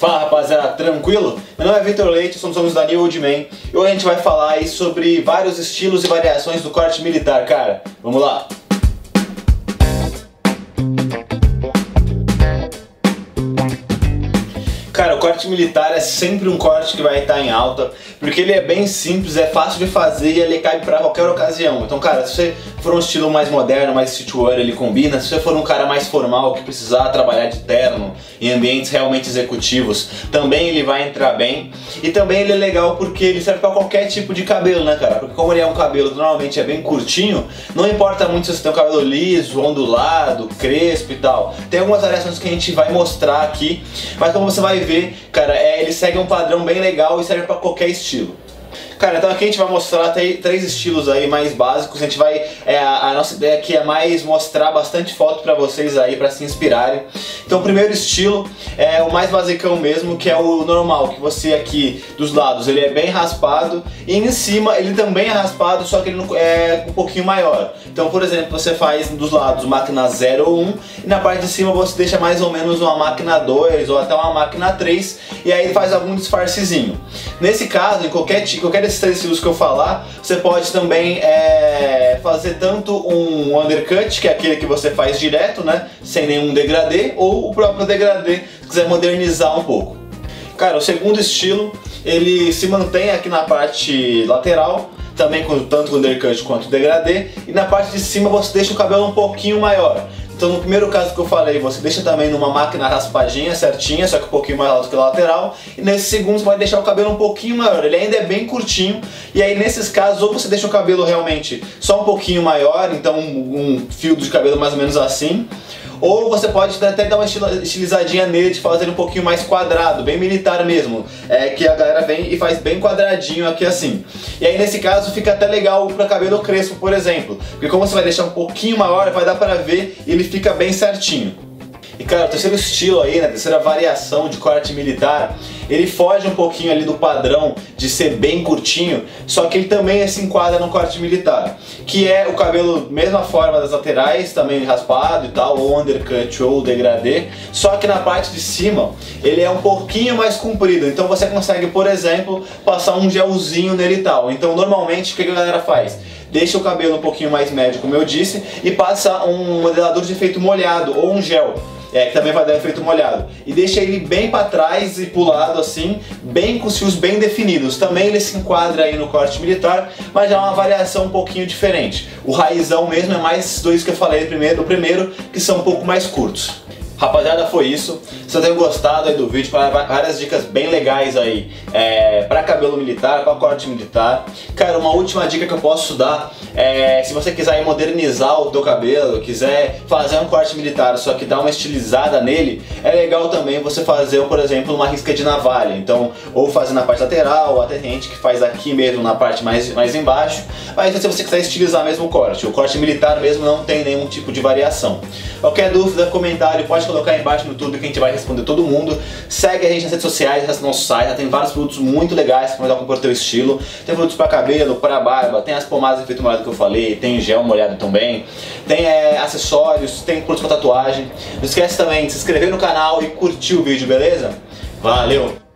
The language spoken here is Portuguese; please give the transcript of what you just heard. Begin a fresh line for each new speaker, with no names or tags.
Fala rapaziada, tranquilo? Meu nome é Vitor Leite, somos somos da New Old Man e hoje a gente vai falar aí sobre vários estilos e variações do corte militar, cara. Vamos lá! Cara, o corte militar é sempre um corte que vai estar em alta, porque ele é bem simples, é fácil de fazer e ele cabe para qualquer ocasião. Então, cara, se você for um estilo mais moderno, mais streetwear, ele combina. Se você for um cara mais formal, que precisar trabalhar de terno em ambientes realmente executivos, também ele vai entrar bem. E também ele é legal porque ele serve para qualquer tipo de cabelo, né, cara? Porque como ele é um cabelo normalmente é bem curtinho, não importa muito se você tem um cabelo liso, ondulado, crespo e tal. Tem algumas variações que a gente vai mostrar aqui, mas como você vai ver ver, cara, é, ele segue um padrão bem legal e serve para qualquer estilo. Cara, então aqui a gente vai mostrar três estilos aí mais básicos. A gente vai. É, a, nossa ideia aqui é mais mostrar bastante foto para vocês aí, para se inspirarem. Então o primeiro estilo é o mais basicão mesmo, que é o normal, que você aqui dos lados ele é bem raspado e em cima ele também é raspado, só que ele é um pouquinho maior. Então, por exemplo, você faz dos lados máquina 0 ou 1 e na parte de cima você deixa mais ou menos uma máquina 2 ou até uma máquina 3 e aí faz algum disfarcezinho. Nesse caso, em qualquer, qualquer desses três estilos que eu falar, você pode também é, fazer tanto um undercut, que é aquele que você faz direto, né, sem nenhum degradê, ou o próprio degradê, se quiser modernizar um pouco. Cara, o segundo estilo, ele se mantém aqui na parte lateral, também com, tanto com undercut quanto degradê, e na parte de cima você deixa o cabelo um pouquinho maior. Então no primeiro caso que eu falei, você deixa também numa máquina raspadinha, certinha, só que um pouquinho mais alto que a lateral. E nesse segundo você vai deixar o cabelo um pouquinho maior, ele ainda é bem curtinho. E aí nesses casos, ou você deixa o cabelo realmente só um pouquinho maior, então um, um fio de cabelo mais ou menos assim. Ou você pode até dar uma estilizadinha nele de fazer um pouquinho mais quadrado, bem militar mesmo. É que a galera vem e faz bem quadradinho aqui assim. E aí nesse caso fica até legal para cabelo crespo, por exemplo. Porque como você vai deixar um pouquinho maior, vai dar para ver e ele fica bem certinho. E cara, o terceiro estilo aí, né, a terceira variação de corte militar, ele foge um pouquinho ali do padrão de ser bem curtinho, só que ele também se enquadra no corte militar, que é o cabelo mesma forma das laterais, também raspado e tal, ou undercut ou degradê, só que na parte de cima ele é um pouquinho mais comprido, então você consegue, por exemplo, passar um gelzinho nele e tal. Então normalmente o que a galera faz? deixa o cabelo um pouquinho mais médio, como eu disse, e passa um modelador de efeito molhado ou um gel é, que também vai dar efeito molhado. E deixa ele bem para trás e pro assim, bem com os fios bem definidos. Também ele se enquadra aí no corte militar, mas é uma variação um pouquinho diferente. O raizão mesmo é mais esses dois que eu falei primeiro, o primeiro, que são um pouco mais curtos. Rapaziada, foi isso. Espero tenham gostado aí do vídeo, várias dicas bem legais aí é, para cabelo militar, para corte militar. Cara, uma última dica que eu posso dar é se você quiser modernizar o teu cabelo, quiser fazer um corte militar, só que dar uma estilizada nele, é legal também você fazer, por exemplo, uma risca de navalha. Então, ou fazer na parte lateral, ou até gente que faz aqui mesmo na parte mais, mais embaixo. Mas se você quiser estilizar mesmo o corte, o corte militar mesmo não tem nenhum tipo de variação. Qualquer dúvida, comentário, pode colocar aí embaixo no YouTube que a gente vai responder todo mundo. Segue a gente nas redes sociais, acessa nosso site, tem vários produtos muito legais que vão compor o teu estilo. Tem produtos para cabelo, para barba, tem as pomadas de efeito molhado que eu falei, tem gel molhado também, tem é, acessórios, tem produtos para tatuagem. Não esquece também de se inscrever no canal e curtir o vídeo, beleza? Valeu!